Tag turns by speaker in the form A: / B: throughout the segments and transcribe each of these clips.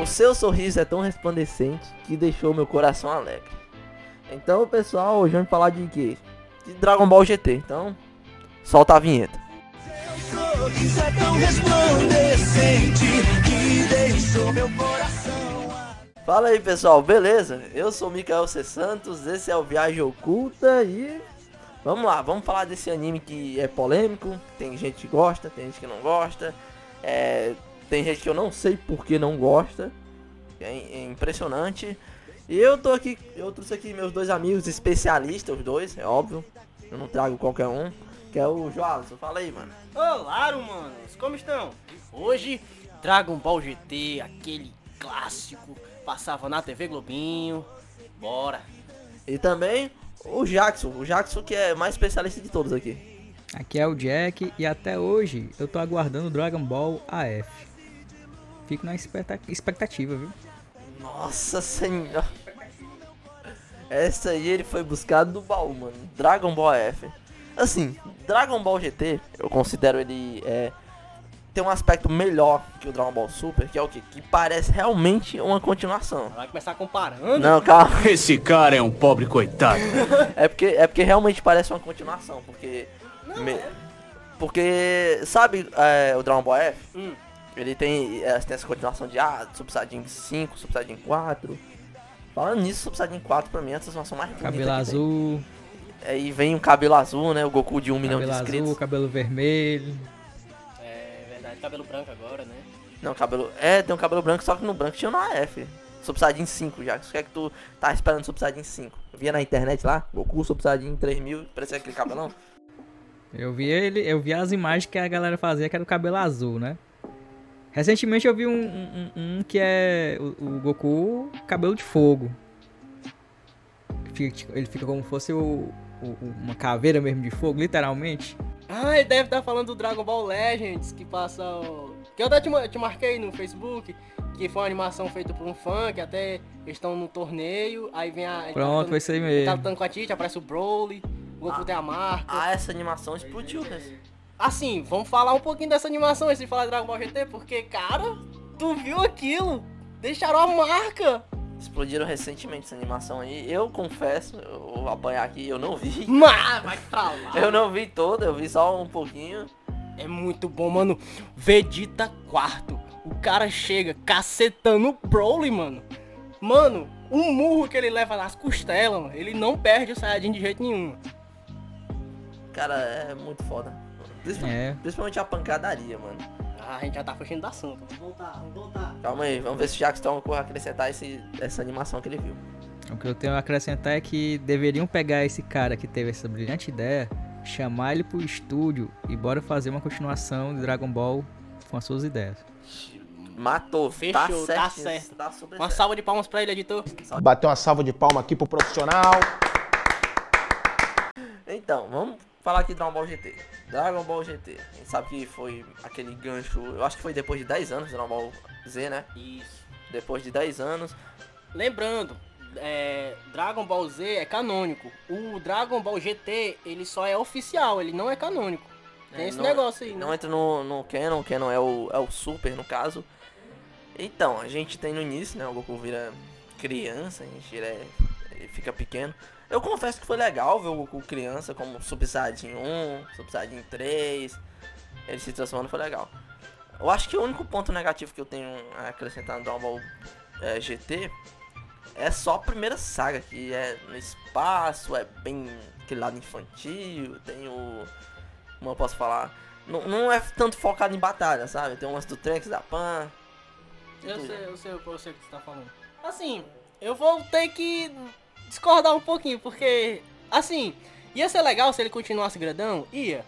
A: O seu sorriso é tão resplandecente que deixou meu coração alegre. Então, pessoal, hoje vamos falar de quê? De Dragon Ball GT. Então, solta a vinheta.
B: Seu é tão resplandecente que deixou meu coração.
A: Fala aí, pessoal, beleza? Eu sou o Mikael C. Santos, esse é o Viagem Oculta e vamos lá, vamos falar desse anime que é polêmico. Tem gente que gosta, tem gente que não gosta. É, tem gente que eu não sei por que não gosta. É, é impressionante. E eu tô aqui, eu trouxe aqui meus dois amigos especialistas, os dois, é óbvio. Eu não trago qualquer um, que é o Joalisson. Fala aí, mano.
C: Olá, humanos! Como estão? Hoje, Dragon Ball GT, aquele clássico, passava na TV Globinho. Bora!
A: E também o Jackson, o Jackson que é mais especialista de todos aqui.
D: Aqui é o Jack e até hoje eu tô aguardando o Dragon Ball AF. Fico na expecta- expectativa, viu?
A: Nossa senhora. Essa aí ele foi buscado do baú, mano. Dragon Ball F. Assim, Dragon Ball GT, eu considero ele é tem um aspecto melhor que o Dragon Ball Super, que é o que que parece realmente uma continuação.
C: Vai começar comparando?
A: Não, calma.
E: Esse cara é um pobre coitado.
A: É porque é porque realmente parece uma continuação, porque me- porque sabe é, o Dragon Ball F?
C: Hum.
A: Ele tem, é, tem essa continuação de ah, Super Saiyajin 5, Super Saiyajin 4. Falando nisso, Super Saiyajin 4 pra mim é a transformação mais bonita.
D: Cabelo
A: que tem.
D: azul,
A: Aí vem um cabelo azul, né? O Goku de um milhão de
D: cabelo
A: inscritos.
D: azul, cabelo vermelho.
C: É verdade, cabelo branco agora, né?
A: Não, cabelo. É, tem um cabelo branco, só que no branco tinha no AF. Super Saiyajin 5 já. O que é que tu tá esperando Super Saiyajin 5? Via na internet lá? Goku Super Saiyajin 3000, parecia aquele cabelão?
D: Eu vi ele, eu vi as imagens que a galera fazia que era o cabelo azul, né? Recentemente eu vi um, um- um- que é o, o Goku cabelo de fogo. Ele fica como se fosse o, o- uma caveira mesmo de fogo, literalmente.
C: Ah, ele deve estar falando do Dragon Ball Legends, que passa o... Que eu até te, te marquei no Facebook, que foi uma animação feita por um fã, que até eles estão no torneio, aí vem a... tá
D: Pronto, foi isso aí
C: Ele tá
D: mesmo.
C: lutando com a Tite, aparece o Broly, o Goku tem a marca.
A: Ah, essa animação explodiu, né?
C: Assim, vamos falar um pouquinho dessa animação antes de falar de Dragon Ball GT, porque, cara, tu viu aquilo? Deixaram a marca!
A: Explodiram recentemente essa animação aí. Eu confesso, eu vou apanhar aqui, eu não vi.
C: Mas, vai pra lá.
A: Eu não vi toda, eu vi só um pouquinho.
C: É muito bom, mano. Vegeta quarto. O cara chega cacetando o Broly, mano. Mano, um murro que ele leva nas costelas, mano. Ele não perde o Saiyajin de jeito nenhum.
A: Cara, é muito foda. Principalmente,
D: É.
A: principalmente a pancadaria, mano.
C: Ah, a gente já tá fugindo do assunto. Vamos voltar, vamos voltar.
A: Calma aí, vamos ver se o Jackson vai acrescentar esse, essa animação que ele viu.
D: O que eu tenho a acrescentar é que deveriam pegar esse cara que teve essa brilhante ideia, chamar ele pro estúdio e bora fazer uma continuação de Dragon Ball com as suas ideias.
A: Matou,
C: Fechou,
A: tá
C: tá
A: certo.
C: certo.
A: Tá
C: Uma
A: certo.
C: salva de palmas pra ele, editor.
F: Bater uma salva de palma aqui pro profissional.
A: Então, vamos falar aqui de Dragon Ball GT. Dragon Ball GT. A gente sabe que foi aquele gancho. Eu acho que foi depois de 10 anos Dragon Ball Z, né?
C: Isso.
A: Depois de 10 anos.
C: Lembrando, é, Dragon Ball Z é canônico. O Dragon Ball GT, ele só é oficial, ele não é canônico. Tem
A: É,
C: esse
A: não-
C: negócio aí, né?
A: Não entra no, no Canon, o Canon é o, é o Super no caso. Então, a gente tem no início, né? O Goku vira criança, a gente ele, é- ele fica pequeno. Eu confesso que foi legal ver o Goku criança como Super Saiyajin 1, Super Saiyajin 3. Ele se transformando foi legal. Eu acho que o único ponto negativo que eu tenho a acrescentar no Dragon Ball é, GT é só a primeira saga, que é no espaço, é bem aquele lado infantil, tem o. Como eu posso falar? Não, não é tanto focado em batalha, sabe? Tem umas do Trunks da Pan.
C: Eu sei, eu sei, eu sei o que você tá falando. Assim, eu vou ter que discordar um pouquinho, porque, assim, ia ser legal se ele continuasse grandão? Ia.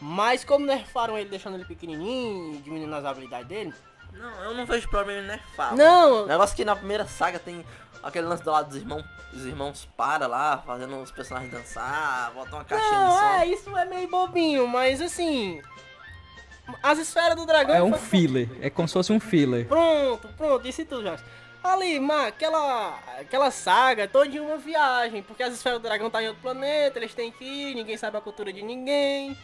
C: Mas como nerfaram ele deixando ele pequenininho, diminuindo as habilidades dele?
A: Não, eu não vejo problema em nerfar.
C: Não,
A: O negócio que na primeira saga tem aquele lance do lado dos irmãos. Os irmãos para lá, fazendo os personagens dançar, botam uma caixinha de
C: não,
A: som.
C: é, isso é meio bobinho, mas assim... As esferas do dragão...
D: É um filler, é como se fosse um filler.
C: Pronto, pronto, disse tudo, Jorge. Ali, mas aquela, aquela saga toda de uma viagem, porque as esferas do dragão tá em outro planeta, eles têm que ir, ninguém sabe a cultura de ninguém.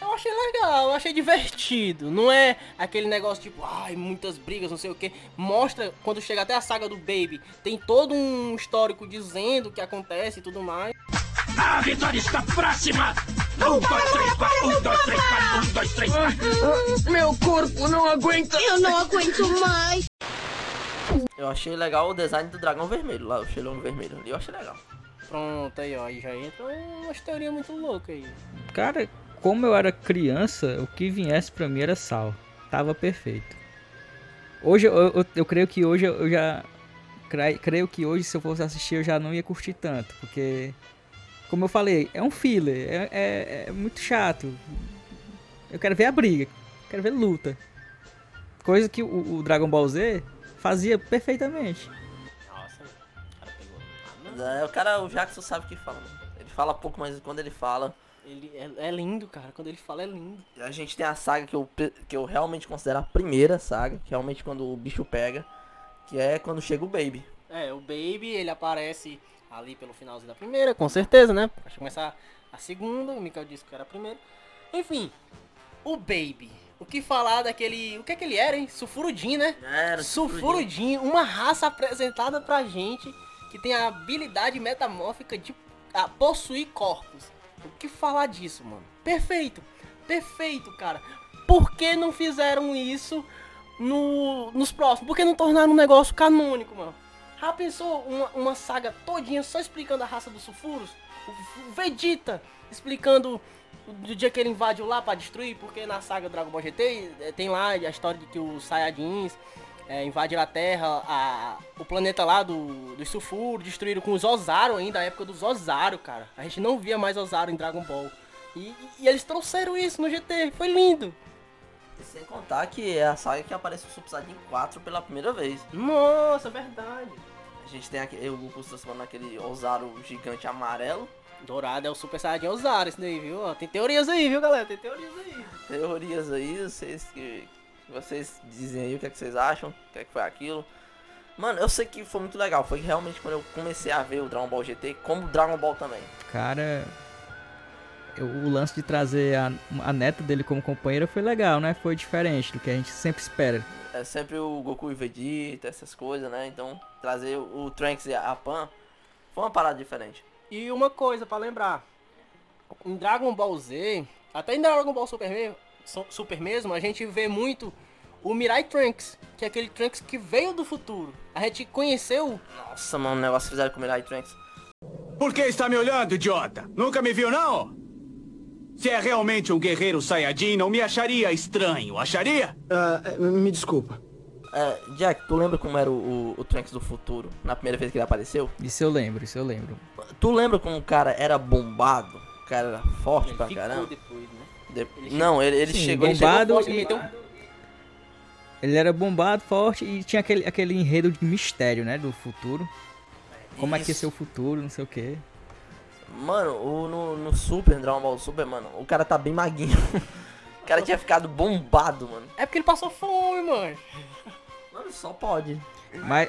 C: Eu achei legal, eu achei divertido. Não é aquele negócio tipo, ai, muitas brigas, não sei o que. Mostra, quando chega até a saga do Baby, tem todo um histórico dizendo o que acontece e tudo mais.
E: A vitória está próxima! Um, dois, três, quatro, um, dois, três, quatro, um, dois, três, quatro.
B: Meu corpo não aguenta. Eu não aguento mais.
A: Eu achei legal o design do dragão vermelho, lá, o xilão vermelho ali, eu achei legal.
C: Pronto, aí ó, aí já entra umas teorias muito loucas aí.
D: Cara, como eu era criança, o que viesse pra mim era sal. Tava perfeito. Hoje, eu, eu, eu creio que hoje eu já. cre- Creio que hoje, se eu fosse assistir, eu já não ia curtir tanto. Porque, como eu falei, é um filler. É, é- é muito chato. Eu quero ver a briga. Quero ver luta. Coisa que o, o Dragon Ball Z fazia perfeitamente.
C: Nossa, o cara pegou.
A: É, o cara, o Jackson sabe o que fala, mano. Ele fala pouco, mas quando ele fala.
C: Ele é, é lindo, cara. Quando ele fala é lindo.
A: A gente tem a saga que eu, que eu realmente considero a primeira saga, que realmente quando o bicho pega, que é quando chega o Baby.
C: É, o Baby, ele aparece ali pelo finalzinho da primeira, com certeza, né? Acho que começar a segunda, o Mikael disse que era a primeira. Enfim, o Baby. O que falar daquele. O que é que ele era, hein? Sulfurudin, né?
A: Era,
C: Sulfurudin, uma raça apresentada pra gente que tem a habilidade metamórfica de possuir corpos. O que falar disso, mano? Perfeito, perfeito, cara. Por que não fizeram isso no, nos próximos? Por que não tornaram um negócio canônico, mano? Já pensou uma, uma saga todinha só explicando a raça dos sulfuros? O Vegeta explicando do dia que ele invadiu lá pra destruir, porque na saga Dragon Ball GT eh, tem lá a história de que os Saiyajins é, invadiram a Terra, a, o planeta lá do, sulfuros, destruíram com os Ozaru ainda, a época dos Ozaru, cara. A gente não via mais Ozaru em Dragon Ball. E, e eles trouxeram isso no GT, foi lindo.
A: E sem contar que é a saga que aparece o Super Saiyajin 4 pela primeira vez.
C: Nossa, verdade.
A: A gente tem aquele, o Goku transformando naquele Ozaru gigante amarelo.
C: Dourado é o Super Saiyajin Ozaru, esse daí, viu? Ó, Tem teorias aí, viu, galera? Tem teorias aí.
A: Teorias aí, vocês que. que Vocês dizem aí o que, é que vocês acham, o que, é que foi aquilo. Mano, eu sei que foi muito legal. Foi realmente quando eu comecei a ver o Dragon Ball GT, como o Dragon Ball também.
D: Cara, eu- o lance de trazer a, a neta dele como companheira foi legal, né? Foi diferente do que a gente sempre espera.
A: É sempre o Goku e o Vegeta, essas coisas, né? Então, trazer o Trunks e a Pan foi uma parada diferente.
C: E uma coisa pra lembrar. Em Dragon Ball Z, até em Dragon Ball Super mesmo, Su- Super mesmo, a gente vê muito o Mirai Trunks, que é aquele Trunks que veio do futuro. A gente conheceu
A: Nossa, mano, o negócio que fizeram com o Mirai Trunks.
E: Por que está me olhando, idiota? Nunca me viu, não? Se é realmente um guerreiro Saiyajin, não me acharia estranho, acharia?
F: Ah, me desculpa.
A: É, Jack, tu lembra como era o, o, o Trunks do futuro, na primeira vez que ele apareceu?
D: Isso eu lembro, isso eu lembro.
A: Tu lembra como o cara era bombado? O cara era forte
C: ele
A: pra
C: ficou
A: caramba?
C: depois, né?
A: De-
C: ele
A: Não, ele, ele
D: Sim,
A: chegou, ele
D: bombado
A: chegou
C: Forte, ele
D: e-
C: um-
D: Ele era bombado, forte e tinha aquele, aquele enredo de mistério, né? Do futuro. Como é que ia
A: Isso.
D: ser o futuro, não sei o quê.
A: Mano, o, no, no Super, Dragon Ball Super, mano, o cara tá bem maguinho. o cara tinha ficado bombado, mano.
C: É porque ele passou fome, mano.
A: Mano, só pode.
D: Mas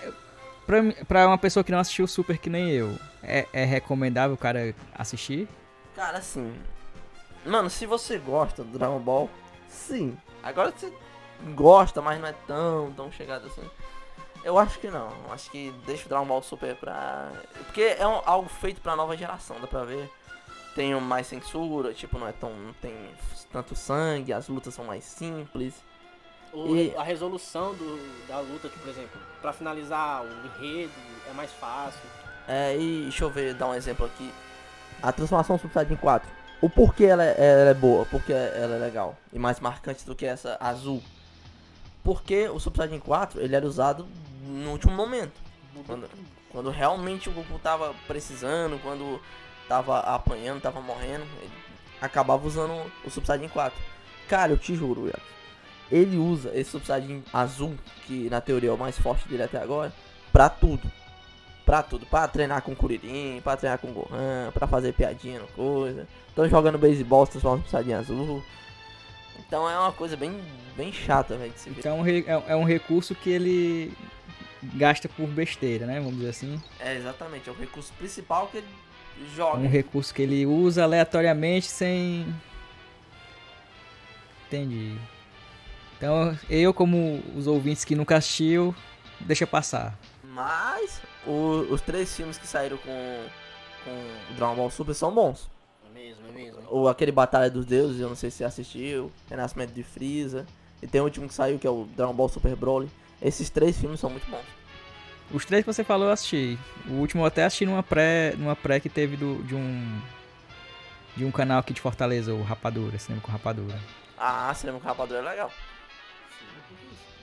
D: pra, pra uma pessoa que não assistiu o Super que nem eu, é, é recomendável o cara assistir?
A: Cara, assim. Mano, se você gosta do Dragon Ball, sim. Agora você gosta, mas não é tão, tão chegado assim. Eu acho que não. Acho que deixa o Dragon Ball Super pra. Porque é um- algo feito pra nova geração, dá pra ver. Tem mais censura, tipo, não é tão. não tem tanto sangue, as lutas são mais simples.
C: O-
A: E-
C: A resolução do, da luta, que, por exemplo, pra finalizar o enredo é mais fácil.
A: É, e deixa eu ver, dar um exemplo aqui. A transformação Super Saiyajin 4. O porquê ela é, ela é boa, porque ela é legal e mais marcante do que essa azul. Porque o Super Saiyajin 4 ele era usado no último momento. Quando, quando realmente o Goku tava precisando, quando tava apanhando, tava morrendo, ele acabava usando o Saiyajin 4. Cara, eu te juro, Iago, ele usa esse Saiyajin azul, que na teoria é o mais forte dele até agora, pra tudo. Pra tudo, pra treinar com o Kuririn, pra treinar com o Gohan, pra fazer piadinha no coisa. Então jogando beisebol, se transforma no Saiyajin azul. Então é uma coisa bem, bem chata, velho, de se ver.
D: Então é um é, é um recurso que ele gasta por besteira, né? Vamos dizer assim.
A: É, exatamente, é o recurso principal que ele joga.
D: um recurso que ele usa aleatoriamente sem. Entendi. Então, eu, como os ouvintes que nunca assistiu, deixa passar.
A: Mas o- os três filmes que saíram com, com Dragon Ball Super são bons.
C: É mesmo, é mesmo.
A: O, aquele Batalha dos Deuses, eu não sei se você assistiu. Renascimento de Freeza. E tem o último que saiu, que é o Dragon Ball Super Broly. Esses três filmes são muito bons.
D: Os três que você falou eu assisti. O último eu até assisti numa pré, numa pré que teve do, de um de um canal aqui de Fortaleza, o Rapadura, cinema com Rapadura.
A: Ah, Cinema com Rapadura é legal.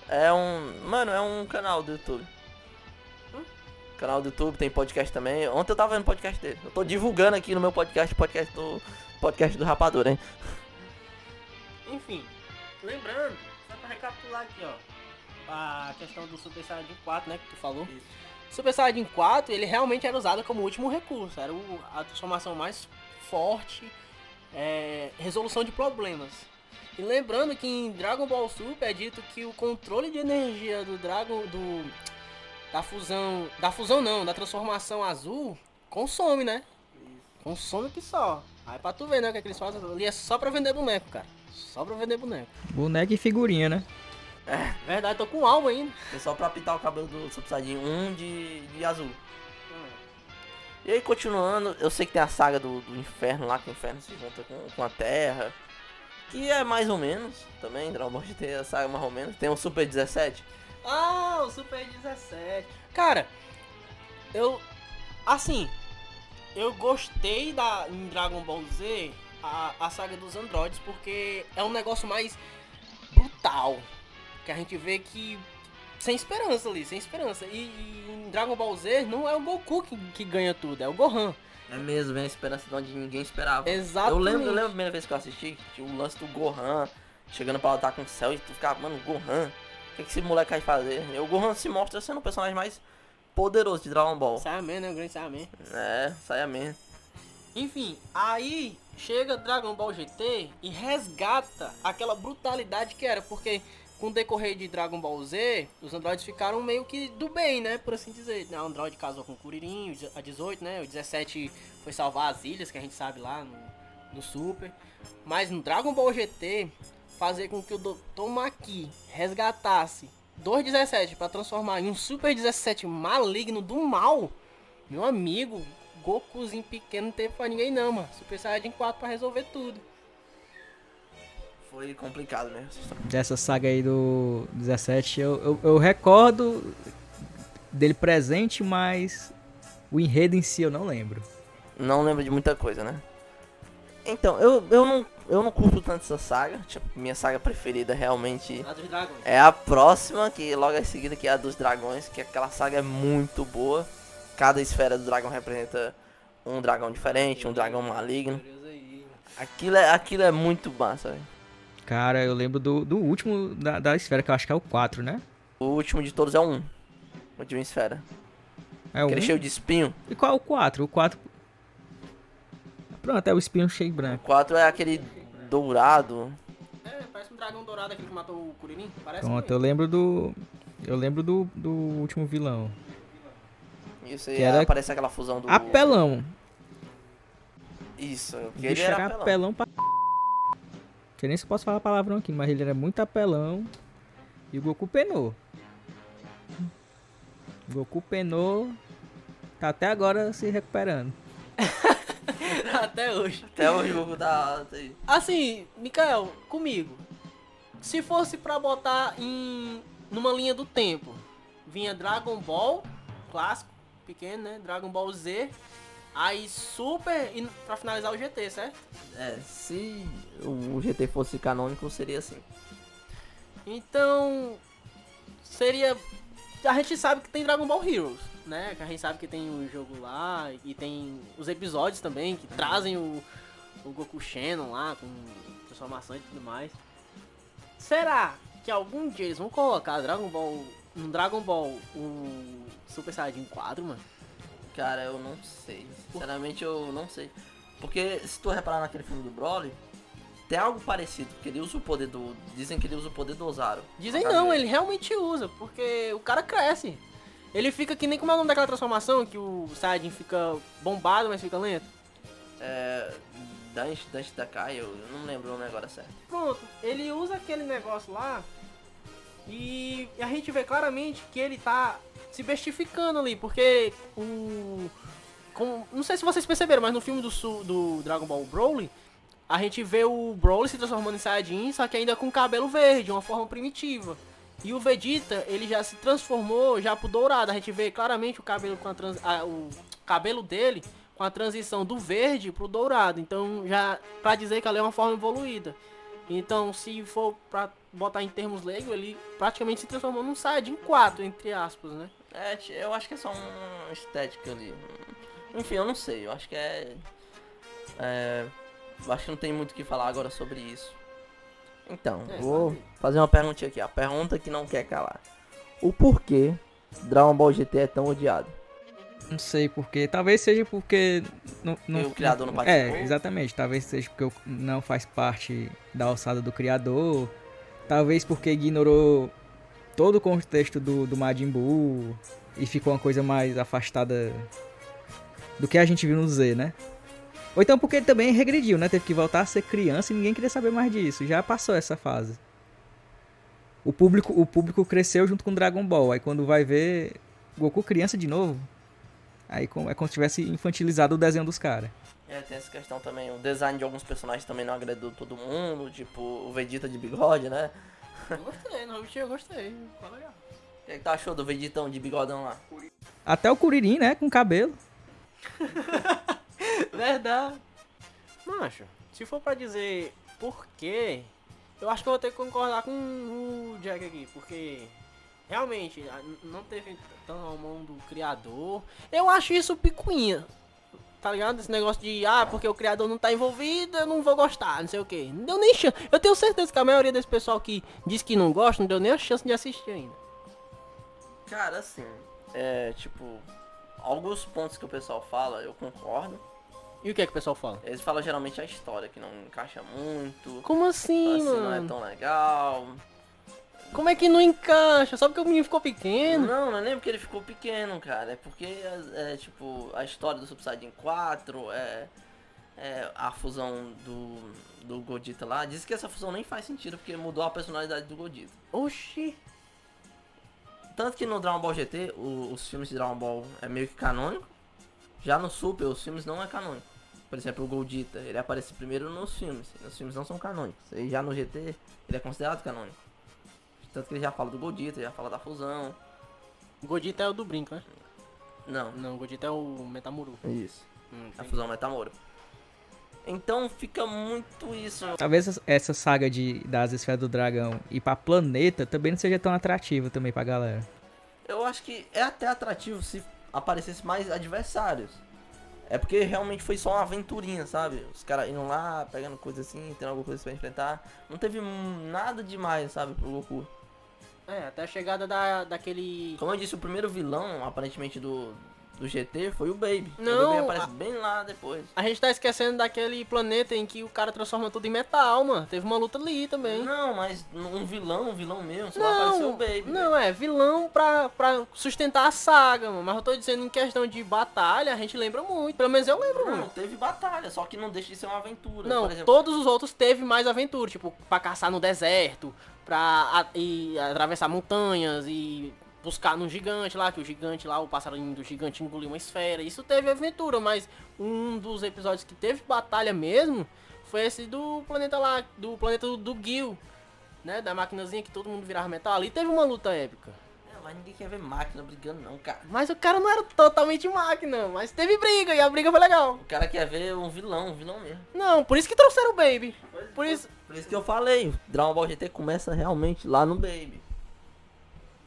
A: É um. Mano, é um canal do YouTube. Canal do YouTube, tem podcast também. Ontem eu tava vendo podcast dele. Eu tô divulgando aqui no meu podcast, podcast do. Podcast do Rapadura, hein?
C: Enfim, lembrando, só pra recapitular aqui, ó. A questão do Super Saiyajin 4, né, que tu falou. Super Saiyajin 4, ele realmente era usado como último recurso. Era o- a transformação mais forte, é, resolução de problemas. E lembrando que em Dragon Ball Super é dito que o controle de energia do Dragon do da fusão, da fusão não, da transformação azul consome, né? Consome que só. Aí pra tu ver, né, o que, é que eles fazem ali é só pra vender boneco, cara. Só pra vender boneco.
D: Boneco e figurinha, né?
C: Verdade, tô com um álbum ainda.
A: É só pra pintar o cabelo do Super Saiyajin 1 de, de azul. E aí, continuando, eu sei que tem a saga do, do inferno lá, que o inferno se junta com, com a terra. Que é mais ou menos também, Dragon Ball GT é a saga mais ou menos. Tem o Super 17.
C: Ah, o Super 17. Cara, eu. Assim, eu gostei da em Dragon Ball Z a, a saga dos androides porque é um negócio mais brutal. Que a gente vê que. Sem esperança ali, sem esperança. E, e em Dragon Ball Z não é o Goku que, que ganha tudo, é o Gohan.
A: É mesmo, vem a esperança de onde ninguém esperava.
C: Exatamente.
A: Eu lembro, eu lembro a primeira vez que eu assisti, tinha o lance do Gohan chegando pra lutar com o céu e tu ficava, mano, Gohan, o que, que esse moleque vai fazer? E o Gohan se mostra sendo o personagem mais poderoso de Dragon Ball.
C: Saiyaman, né? O grande Saiyaman.
A: É, mesmo.
C: Enfim, aí chega Dragon Ball GT e resgata aquela brutalidade que era, porque com o decorrer de Dragon Ball Z, os androides ficaram meio que do bem, né, por assim dizer. O Android casou com o Kuririn, a 18, né, o 17 foi salvar as ilhas, que a gente sabe lá no, no Super. Mas no Dragon Ball GT, fazer com que o Dr. Maki resgatasse 217 para transformar em um Super 17 maligno do mal, meu amigo, Gokuzinho pequeno não teve pra ninguém não, mano. Super Saiyajin 4 pra resolver tudo.
A: Foi complicado mesmo.
D: Dessa saga aí do 17, eu, eu, eu recordo dele presente, mas o enredo em si eu não lembro.
A: Não lembro de muita coisa, né? Então, eu, eu, não, eu não curto tanto essa saga. Tipo, minha saga preferida realmente
C: A
A: é a próxima, que logo em seguida, que é a dos dragões, que aquela saga é muito boa. Cada esfera do dragão representa um dragão diferente, um dragão maligno. Aquilo é, aquilo é muito massa, velho.
D: Cara, eu lembro do, do último da, da esfera, que eu acho que é o 4, né?
A: O último de todos é o 1. O de uma esfera.
D: É o
A: Aquele
D: 1?
A: cheio de espinho.
D: E qual é o 4? O 4... Pronto, é o espinho cheio
A: O
D: branco.
A: 4 é aquele dourado.
C: É, parece um dragão dourado aquele que matou o Kuririn. Parece
D: Pronto, eu lembro do... Eu lembro do, do último vilão.
A: Isso aí
D: Que era-
A: aparece aquela fusão do.
D: Apelão.
A: Isso,
D: O
A: que ele era apelão.
D: apelão pra... Sei nem se eu posso falar palavrão aqui, mas ele era muito apelão. E o Goku penou. O Goku penou. Tá até agora se recuperando.
C: Até hoje.
A: Até o jogo da. aí.
C: Assim, Mikael, comigo. Se fosse pra botar em numa linha do tempo, vinha Dragon Ball, clássico, pequeno, né? Dragon Ball Z, aí Super e pra finalizar o GT, certo?
A: É, se o GT fosse canônico, seria assim.
C: Então, seria. A gente sabe que tem Dragon Ball Heroes, né? Que a gente sabe que tem o jogo lá e tem os episódios também que trazem o, o Goku Shannon lá com transformação e tudo mais. Será que algum dia eles vão colocar Dragon Ball no Dragon Ball o Super Saiyajin 4, mano?
A: Cara, eu não sei. Sinceramente, eu não sei. Porque se tu reparar naquele filme do Broly, tem algo parecido. Porque ele usa o poder do. Dizem que ele usa o poder do Ozaru.
C: Dizem não,
A: ver.
C: ele realmente usa, porque o cara cresce. Ele fica que nem como é o nome daquela transformação que o Saiyajin fica bombado, mas fica lento.
A: É. Dante, Dante Takai, eu não lembro o nome agora certo.
C: Pronto, ele usa aquele negócio lá e a gente vê claramente que ele tá se bestificando ali, porque o. com- não sei se vocês perceberam, mas no filme do, do Dragon Ball Broly, a gente vê o Broly se transformando em Saiyajin, só que ainda com cabelo verde, uma forma primitiva. E o Vegeta, ele já se transformou já pro dourado. A gente vê claramente o cabelo com a trans, a- o cabelo dele com a transição do verde pro dourado. Então, já pra dizer que ela é uma forma evoluída. Então, se for pra botar em termos leigos, ele praticamente se transformou num Saiyajin 4, entre aspas, né?
A: É, eu acho que é só uma estética ali. Enfim, eu não sei, eu acho que é. É. Eu acho que não tem muito o que falar agora sobre isso. Então,
C: É,
A: vou
C: sabe.
A: fazer uma perguntinha aqui, a pergunta que não quer calar. O porquê Dragon Ball GT é tão odiado?
D: Não sei porquê. Talvez seja porque. Não, não,
A: E o criador não participou?
D: É, exatamente. Talvez seja porque não faz parte da alçada do criador. Talvez porque ignorou todo o contexto do, do Majin Buu e ficou uma coisa mais afastada do que a gente viu no Z, né? Ou então porque ele também regrediu, né? Teve que voltar a ser criança e ninguém queria saber mais disso. Já passou essa fase. O público, o público cresceu junto com Dragon Ball. Aí quando vai ver Goku criança de novo, aí é como se tivesse infantilizado o desenho dos caras.
A: É, tem essa questão também. O design de alguns personagens também não agradou todo mundo, tipo o Vegeta de bigode, né?
C: Eu gostei, não, eu gostei. Ficou legal.
A: O que, é que tu achou do Vegetão de bigodão lá?
D: Até o Kuririn, né? Com cabelo.
C: Verdade. Macho, se for pra dizer por quê, eu acho que eu vou ter que concordar com o Jack aqui, porque realmente não teve tão a mão do criador. Eu acho isso picuinha. Tá ligado? Esse negócio de, ah, porque o criador não tá envolvido, eu não vou gostar, não sei o que. Não deu nem chance. Eu tenho certeza que a maioria desse pessoal que diz que não gosta, não deu nem a chance de assistir ainda.
A: Cara, assim, é tipo, alguns pontos que o pessoal fala, eu concordo.
C: E o que é que o pessoal fala?
A: Eles falam geralmente a história, que não encaixa muito,
C: Como assim,
A: assim, não é
C: mano?
A: tão legal.
C: Como é que não encaixa? Só porque o menino ficou pequeno?
A: Não, não é nem porque ele ficou pequeno, cara. É porque, é, é, tipo, a história do Super Saiyajin 4, é, é a fusão do, do Godita lá. Diz que essa fusão nem faz sentido, porque mudou a personalidade do Godita.
C: Oxi.
A: Tanto que no Dragon Ball GT, o- os filmes de Dragon Ball é meio que canônico. Já no Super, os filmes não é canônico. Por exemplo, o Goldita, ele aparece primeiro nos filmes. Os filmes não são canônicos. E já no GT, ele é considerado canônico. Tanto que ele já fala do Goldita, já fala da fusão.
C: O Godita é o do brinco, né?
A: Não,
C: Não, o Godita é o Metamuru.
A: isso.
C: Hum,
A: A fusão Metamoro. Então fica muito isso.
D: Talvez essa- essa saga de, das esferas do dragão ir pra planeta também não seja tão atrativa também pra galera.
A: Eu acho que é até atrativo se aparecesse mais adversários. É porque realmente foi só uma aventurinha, sabe? Os caras indo lá, pegando coisa assim, tendo alguma coisa pra enfrentar. Não teve nada demais, sabe, pro Goku.
C: É, até a chegada da, daquele.
A: Como eu disse, o primeiro vilão, aparentemente, do, do GT foi o Baby. o
C: Não,
A: Baby aparece
C: a-
A: bem lá depois.
C: A gente tá esquecendo daquele planeta em que o cara transforma tudo em metal, mano. Teve uma luta ali também.
A: Não, mas um vilão, um vilão mesmo, só apareceu o
C: Não,
A: Baby.
C: não, é vilão pra, pra sustentar a saga, mano. Mas eu tô dizendo em questão de batalha, a gente lembra muito. Pelo menos eu lembro
A: Não,
C: muito.
A: teve batalha, só que não deixa de ser uma aventura.
C: Não,
A: exemplo.
C: todos os outros teve mais aventura, tipo, pra caçar no deserto, pra a- e atravessar montanhas e buscar num gigante lá, que o gigante lá, o passarinho do gigante engoliu uma esfera. Isso teve aventura, mas um dos episódios que teve batalha mesmo foi esse do planeta lá, do planeta do, do Gil, né? Da maquinazinha que todo mundo virava metal. Ali teve uma luta épica.
A: É, mas ninguém quer ver máquina brigando, não, cara.
C: Mas o cara não era totalmente máquina, mas teve briga e a briga foi legal.
A: O cara quer ver um vilão, um vilão mesmo.
C: Não, por isso que trouxeram o Baby. Por isso.
A: Por isso que eu falei, Dragon Ball GT começa realmente lá no Baby.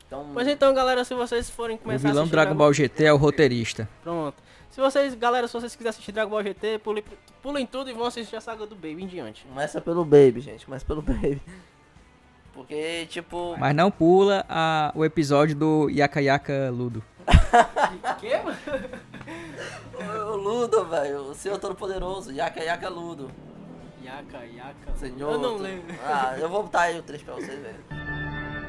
A: Então,
C: Pois então, galera, se vocês forem
D: O
C: começar a
D: vilão do
C: assistir
D: Dragon Ball GT é o roteirista.
C: Pronto. Se vocês, galera, se vocês quiserem assistir Dragon Ball GT, pulem, pulem tudo e vão assistir a saga do Baby em diante.
A: começa pelo Baby, gente. Começa pelo Baby. Porque, tipo.
D: Mas não pula a- o episódio do Yaka Yaka Ludo.
C: Que, mano?
A: O Ludo, velho. O Senhor Todo-Poderoso. Yaka Yaka Ludo.
C: Yaka, Yaka.
A: Senhor.
C: Eu não lembro.
A: Ah, eu vou botar aí o trecho pra vocês verem.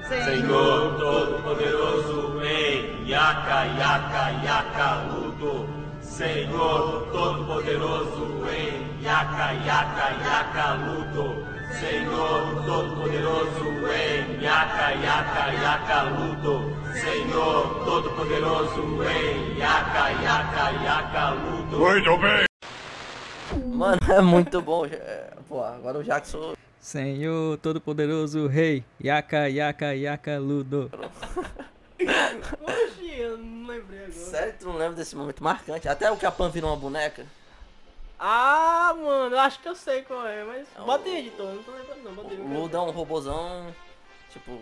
G: Senhor Todo-Poderoso em Yaka, Yaka, Yaka, Ludo. Senhor Todo-Poderoso em Yaka, Yaka, Yaka, luto. Senhor Todo-Poderoso em Yaka, Yaka, Yaka, luto. Senhor Todo-Poderoso em Yaka, Yaka, Yaka, luto.
A: Mano, é muito bom. Pô, agora o Jackson.
D: Senhor Todo-Poderoso Rei, Yaka, Yaka, Yaka, Ludo.
C: Oxi, eu não lembrei agora.
A: Sério, tu não lembra desse momento marcante? Até o que a Pan virou uma boneca?
C: Ah, mano, eu acho que eu sei qual é, mas.
A: É o-
C: Bota aí, editor, não tô lembrando não, bota aí.
A: O Ludo é um robozão, tipo,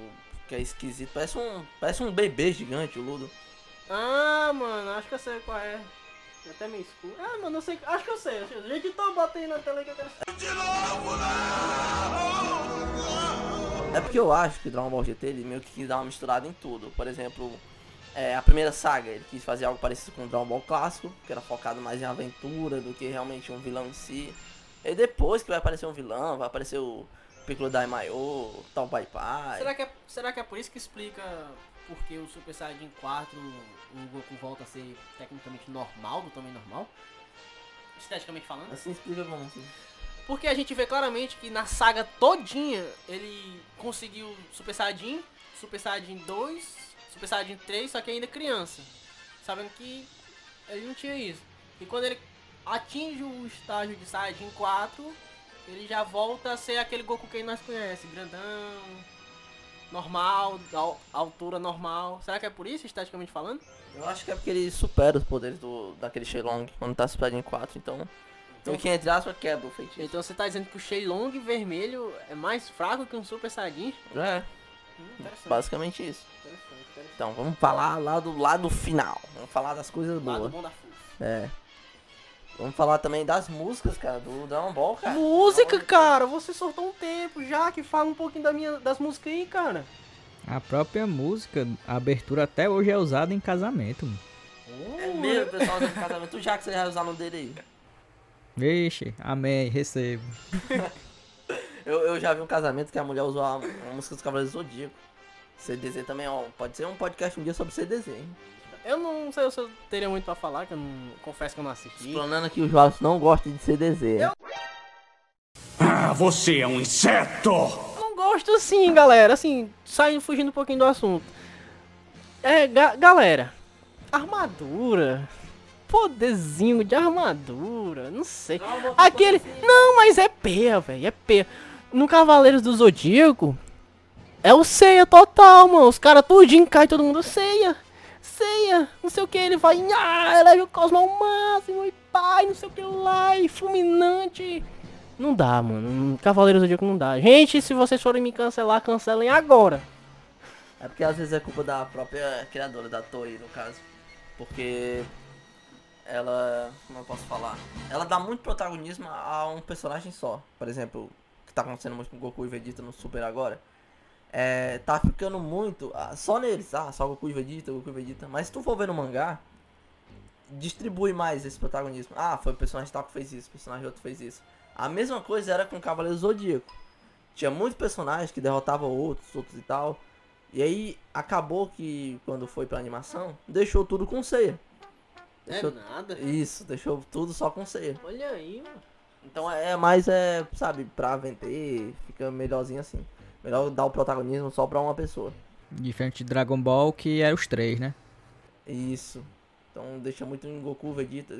A: que é esquisito. Parece um, parece um bebê gigante, o Ludo.
C: Ah, mano, acho que eu sei qual é. É até meio escuro. Ah, mano, eu sei. Acho que eu sei. Editor, bota aí na tela que eu quero
A: É porque eu acho que Dragon Ball GT ele meio que quis dar uma misturada em tudo. Por exemplo, é, a primeira saga ele quis fazer algo parecido com o Dragon Ball clássico, que era focado mais em aventura do que realmente um vilão em si. E depois que vai aparecer um vilão, vai aparecer o Piccolo Daimayo, tal Pai Pai.
C: Será que, é, será que é por isso que explica porque o Super Saiyajin 4 o Goku volta a ser tecnicamente normal, do tamanho normal? Esteticamente falando?
A: Assim explica como assim.
C: Porque a gente vê claramente que na saga todinha ele conseguiu Super Saiyajin, Super Saiyajin 2, Super Saiyajin 3, só que ainda criança. Sabendo que ele não tinha isso. E quando ele atinge o estágio de Saiyajin 4, ele já volta a ser aquele Goku que nós conhece, grandão, normal, al- altura normal. Será que é por isso, esteticamente falando?
A: Eu acho que é porque ele supera os poderes do, daquele Shenlong quando tá Super Saiyajin 4, então. Então que entre aspas quebra o feitiço.
C: Então você tá dizendo que o Shenlong vermelho é mais fraco que um Super Saiyajin?
A: É,
C: Hum,
A: basicamente isso.
C: interessante, interessante.
A: Então vamos falar lá do lado final. Vamos falar das coisas
C: Lado
A: boas.
C: bom da.
A: É. Vamos falar também das músicas, cara, do Dragon Ball, cara.
C: Música, cara, você soltou um tempo já que fala um pouquinho da minha, das músicas aí, cara.
D: A própria música, a abertura até hoje é usada em casamento. mano.
A: É mesmo, pessoal do casamento. Já que você vai usar no dele aí.
D: Vixe, amém, recebo.
A: Eu, eu já vi um casamento que a mulher usou a, a música dos Cavaleiros do Zodíaco. CDZ também, ó. Pode ser um podcast um dia sobre CDZ, hein?
C: Eu não sei se eu teria muito pra falar, que eu não confesso que eu não assisti.
A: Explanando que o João não gosta de CDZ.
E: Ah, você é um inseto!
C: Não gosto sim, galera. Assim, saindo fugindo um pouquinho do assunto. É, ga- galera, armadura. Poderzinho de armadura, não sei. Aquele. Não, mas é peia, velho. É peia. No Cavaleiros do Zodíaco, é o ceia total, mano. Os caras tudinho cai todo mundo. Ceia, ceia, não sei o que. Ele vai. Ah, eleva o cosmo ao máximo. E pai, não sei o que lá. E fulminante. Não dá, mano. Cavaleiros do Zodíaco não dá. Gente, se vocês forem me cancelar, cancelem agora.
A: É porque às vezes é culpa da própria criadora da Toei, no caso. Porque ela. Como eu posso falar? Ela dá muito protagonismo a um personagem só. Por exemplo, que tá acontecendo muito com Goku e Vegeta no Super agora. É. Tá ficando muito. ah, Só neles, ah, só Goku e Vegeta, Goku e Vegeta. Mas se tu for ver no mangá, distribui mais esse protagonismo. Ah, foi o personagem tal que fez isso, o personagem outro fez isso. A mesma coisa era com o Cavaleiro Zodíaco. Tinha muitos personagens que derrotavam outros, outros e tal. E aí acabou que quando foi pra animação, deixou tudo com ceia. Deixou...
C: nada.
A: Isso, deixou tudo só com ceia.
C: Olha aí, mano.
A: Então é mais, é, sabe, pra vender, fica melhorzinho assim. Melhor dar o protagonismo só pra uma pessoa.
D: Diferente de Dragon Ball, que era os três, né?
A: Isso. Então deixa muito em Goku, Vegeta.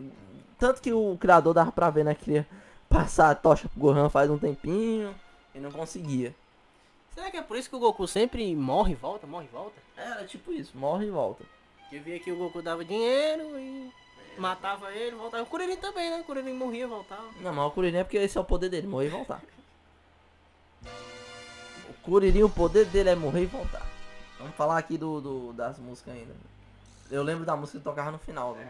A: Tanto que o criador dava pra ver, né? Que queria passar a tocha pro Gohan faz um tempinho e não conseguia.
C: Será que é por isso que o Goku sempre morre e volta, morre e volta?
A: Era tipo isso, morre e volta.
C: Eu via que o Goku dava dinheiro e matava ele, voltava. O Kuririn também, né? O Kuririn morria e voltava.
A: Não, mas o Kuririn é porque esse é o poder dele, morrer e voltar. O Kuririn, o poder dele é morrer e voltar. Vamos falar aqui do, do- das músicas ainda. Eu lembro da música que tocava no final. né?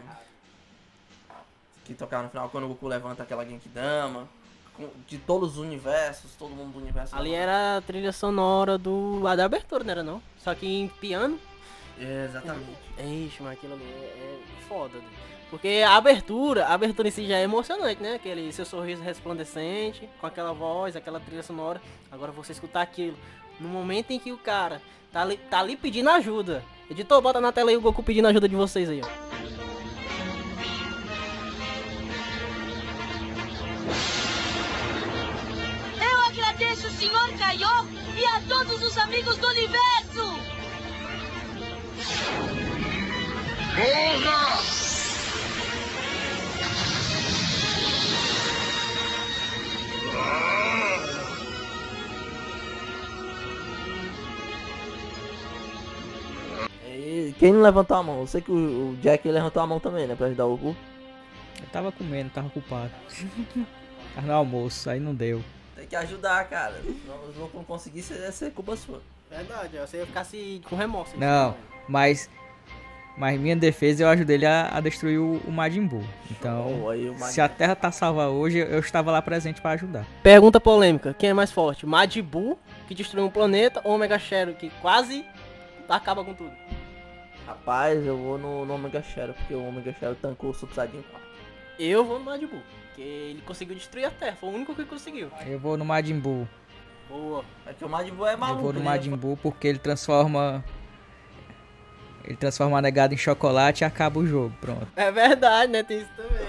A: Que tocava no final quando o Goku levanta aquela Genkidama. De todos os universos, todo mundo do universo.
C: Ali era a trilha sonora do. a da abertura, não era não? Só que em piano.
A: É, exatamente.
C: Ixi, mas aquilo ali é, é foda. né? Porque a abertura, a abertura em si já é emocionante, né? Aquele seu sorriso resplandecente, com aquela voz, aquela trilha sonora. Agora você escutar aquilo no momento em que o cara tá ali, tá ali pedindo ajuda. Editor, bota na tela aí o Goku pedindo ajuda de vocês aí, ó.
B: agradeço o Sr. Kaiô e a todos os amigos do universo!
A: E quem não levantou a mão? Eu sei que o, Jack levantou a mão também, né? Pra ajudar o Goku.
D: Eu tava comendo, tava ocupado. tava no almoço, aí não deu.
A: Tem que ajudar, cara. Se não, conseguir, ser, ser culpa sua.
C: Verdade, você ia ficar assim, com remorso.
D: Não, mas. Mas minha defesa eu ajudei ele a, a destruir o, o Majin Buu. Então,
A: Oh, aí o Majin-
D: se a Terra tá salva hoje, eu estava lá presente pra ajudar.
C: Pergunta polêmica: quem é mais forte? Majin Buu, que destruiu um planeta, ou Omega Shadow, que quase acaba com tudo?
A: Rapaz, eu vou no, no Omega Shadow, porque o Omega Shadow tancou o Super Saiyajin 4.
C: Eu vou no Majin Buu, porque ele conseguiu destruir a Terra, foi o único que conseguiu.
D: Eu vou no Majin Buu.
C: Boa.
A: É que o Majin Buu é maluco.
D: eu vou no
A: né?
D: Majin Buu porque ele transforma. Ele transforma a negada em chocolate e acaba o jogo. Pronto.
C: É verdade, né? Tem isso também.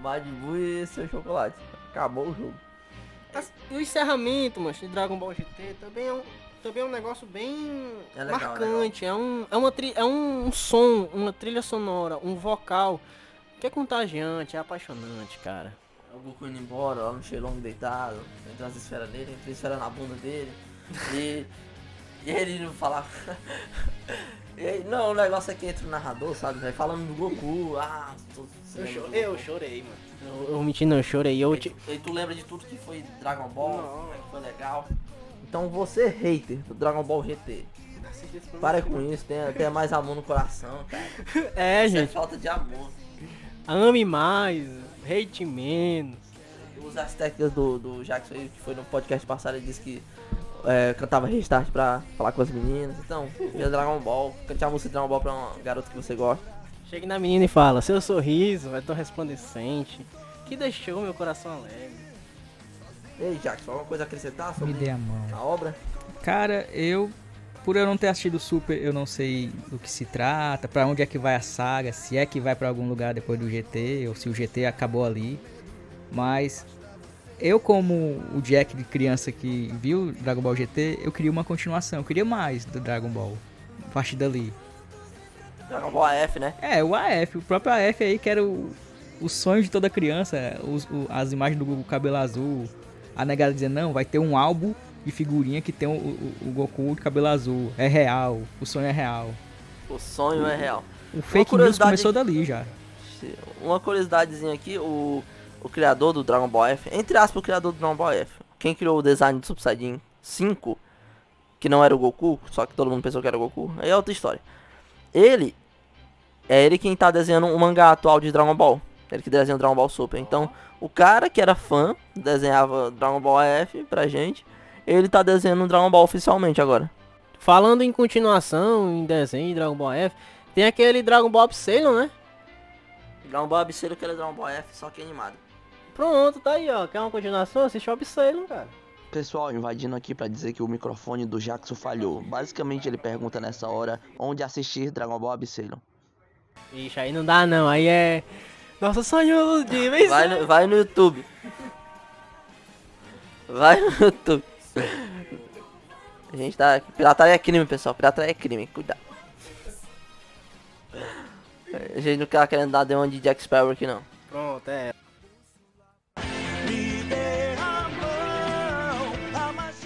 A: Majin Buu e seu chocolate. Acabou o jogo.
C: E o encerramento, mano, de Dragon Ball GT também é um, também é um negócio bem
A: É legal,
C: marcante. É, um, é, uma tri, é um som, uma trilha sonora, um vocal que é contagiante, é apaixonante, cara.
A: O Goku indo embora, lá no Shenlong deitado, entra as esferas dele, entra a esfera na bunda dele. E, e ele não falava. e não, o negócio é que entra o narrador, sabe? Vai falando do Goku. Ah, você
C: Eu,
A: do
C: chorei, eu
A: Goku?
C: chorei, mano. Eu, eu menti, não, eu chorei. Eu, te-
A: E tu lembra de tudo que foi Dragon Ball,
C: Não.
A: é que foi legal. Então você, hater do Dragon Ball GT, para com isso, tenha, tenha mais amor no coração, cara.
C: É,
A: Isso é
C: gente.
A: falta de amor.
C: Ame mais, hate menos.
A: Usa as técnicas do, do Jackson aí, que foi no podcast passado, ele disse que é, cantava restart pra falar com as meninas. Então, via Dragon Ball, cante a música de Dragon Ball pra uma garota que você gosta.
C: Chega na menina e fala, seu sorriso é tão resplandecente que deixou meu coração alegre.
A: Ei, Jackson, alguma coisa a acrescentar
D: Me
A: sobre
D: dê a mão.
A: a obra?
D: Cara, eu. Por eu não ter assistido o Super, eu não sei do que se trata, pra onde é que vai a saga, se é que vai pra algum lugar depois do GT, ou se o GT acabou ali. Mas eu, como o Jack de criança que viu Dragon Ball GT, eu queria uma continuação, eu queria mais do Dragon Ball. A partir dali.
A: Dragon Ball AF, né?
D: É, o AF, o próprio AF aí que era o, o sonho de toda criança, os- o- as imagens do Goku cabelo azul, a negada dizendo, não, vai ter um álbum de figurinha que tem o, o- o Goku de cabelo azul, é real, o sonho é real.
A: O sonho é real.
D: O fake news começou dali já.
A: Uma curiosidadezinha aqui, o, o criador do Dragon Ball F, entre aspas, o criador do Dragon Ball F, quem criou o design do Super Saiyajin 5, que não era o Goku, só que todo mundo pensou que era o Goku, aí é outra história. Ele, é ele quem tá desenhando o mangá atual de Dragon Ball. Ele que desenha o Dragon Ball Super. Então, o cara que era fã, desenhava Dragon Ball F pra gente, ele tá desenhando o Dragon Ball oficialmente agora.
C: Falando em continuação, em desenho de Dragon Ball F, tem aquele Dragon Ball Upsilon, né?
A: Dragon Ball Absurdo que era Dragon Ball F, só que animado.
C: Pronto, tá aí, ó. Quer uma continuação? Assiste o cara.
H: Pessoal, invadindo aqui pra dizer que o microfone do Jackson falhou. Basicamente ele pergunta nessa hora onde assistir Dragon Ball Absalom.
C: Ixi, aí não dá não, aí é... Nosso sonho de vencer.
A: Vai no, vai no YouTube. Vai no YouTube. A gente tá aqui. Pirataria é crime, pessoal. Pirataria é crime. Cuidado. A gente não tá querendo dar de Jack Sparrow aqui, não.
C: Pronto, é.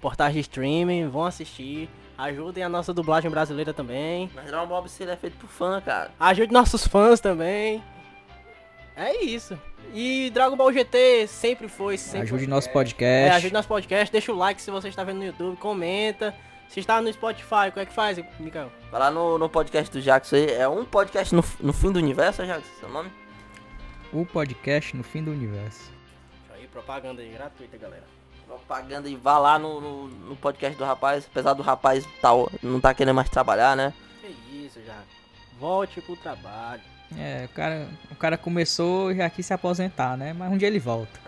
C: portais de streaming, vão assistir. Ajudem a nossa dublagem brasileira também.
A: Mas Dragon Ball Absurdo é feito por fã, cara.
C: Ajude nossos fãs também. É isso. E Dragon Ball GT sempre foi. Sempre
D: Ajude
C: foi-
D: nosso
C: É,
D: podcast.
C: ajude nosso podcast. Deixa o like se você está vendo no YouTube. Comenta. Se está no Spotify, como é que faz, Mikael?
A: Vai lá no, no podcast do Jackson aí. É um podcast no, no fim do universo, é, Jackson? Seu nome?
D: O podcast no fim do universo.
C: Aí, propaganda aí, gratuita, galera.
A: Propaganda e vá lá no, no, no podcast do rapaz, apesar do rapaz tá, não tá querendo mais trabalhar, né?
C: Que isso, já. Volte pro trabalho.
D: É, o cara, o cara começou e já quis se aposentar, né? Mas um dia ele volta.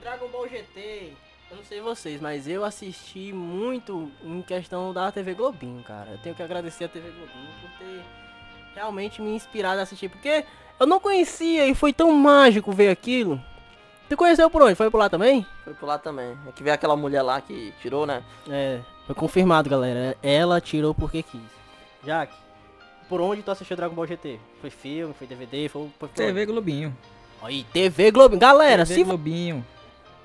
C: Dragon Ball GT, eu não sei vocês, mas eu assisti muito em questão da TV Globinho, cara. Eu tenho que agradecer a TV Globinho por ter realmente me inspirado a assistir, porque eu não conhecia e foi tão mágico ver aquilo. Tu conheceu por onde? Foi por lá também?
A: Foi por lá também. É que veio aquela mulher lá que tirou, né?
C: É, foi confirmado, galera. Ela tirou porque quis. Jaque, por onde tu assistiu Dragon Ball GT? Foi filme, foi DVD, foi... foi
D: TV Globinho.
C: Aí, TV Globinho. Galera,
D: TV
C: se...
D: Globinho.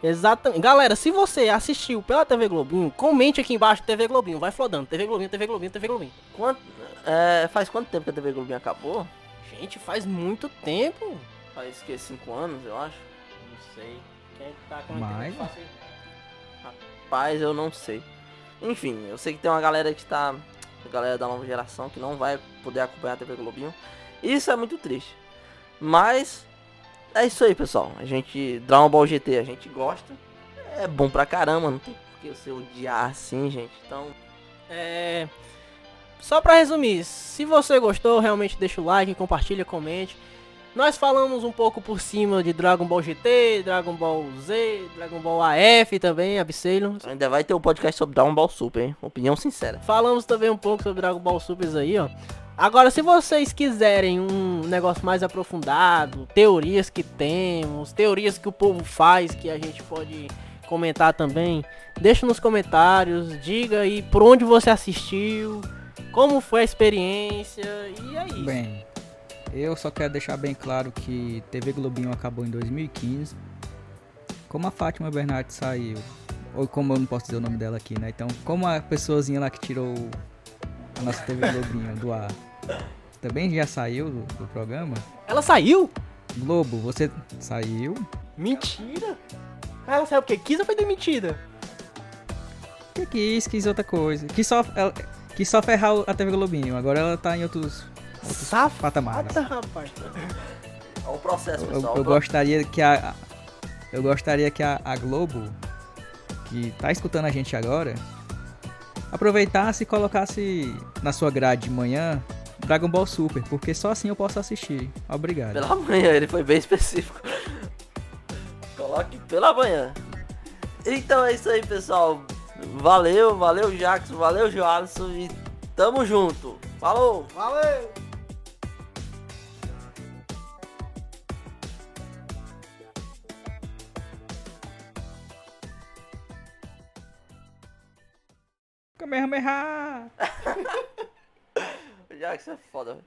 C: Exatamente. Galera, se você assistiu pela TV Globinho, comente aqui embaixo TV Globinho. Vai flodando. TV Globinho, TV Globinho, TV Globinho.
A: Quanto, é, faz quanto tempo que a TV Globinho acabou?
C: Gente, faz muito tempo.
A: Faz que 5 anos, eu acho.
C: Sei. Quem que tá com internet fácil?
A: Rapaz, eu não sei. Enfim, eu sei que tem uma galera que tá. A galera da nova geração que não vai poder acompanhar a TV Globinho. Isso é muito triste. Mas é isso aí, pessoal. A gente. Dragon Ball GT, a gente gosta. É bom pra caramba, não tem por que você odiar assim, gente. Então.
C: É. Só pra resumir, se você gostou, realmente deixa o like, compartilha, comente. Nós falamos um pouco por cima de Dragon Ball GT, Dragon Ball Z, Dragon Ball AF também, Abseilon.
A: Ainda vai ter um podcast sobre Dragon Ball Super, hein? Opinião sincera.
C: Falamos também um pouco sobre Dragon Ball Supers aí, ó. Agora, se vocês quiserem um negócio mais aprofundado, teorias que temos, teorias que o povo faz, que a gente pode comentar também, deixa nos comentários, diga aí por onde você assistiu, como foi a experiência, e é isso.
D: Bem, eu só quero deixar bem claro que TV Globinho acabou em 2015. Como a Fátima Bernardes saiu, ou como eu não posso dizer o nome dela aqui, né? Então, como a pessoazinha lá que tirou a nossa TV Globinho do ar também já saiu do, do programa,
C: Ela saiu?
D: Globo, você saiu.
C: Mentira! Ah, Ela saiu porque quis ou foi demitida?
D: Que quis, quis outra coisa. Quis só, ela, quis só ferrar a TV Globinho. Agora ela tá em outros
C: Safada,
D: patamares.
C: rapaz.
A: Olha o processo,
D: Eu,
A: pessoal.
D: eu gostaria que a. Eu gostaria que a, a Globo, que tá escutando a gente agora, aproveitasse e colocasse na sua grade de manhã Dragon Ball Super, porque só assim eu posso assistir. Obrigado.
A: Pela manhã, ele foi bem específico. Coloque pela manhã. Então é isso aí, pessoal. Valeu, valeu, Jackson, valeu, Joalisson e tamo junto. Falou!
C: Valeu!
D: Kamehameha!
A: Jackson é foda.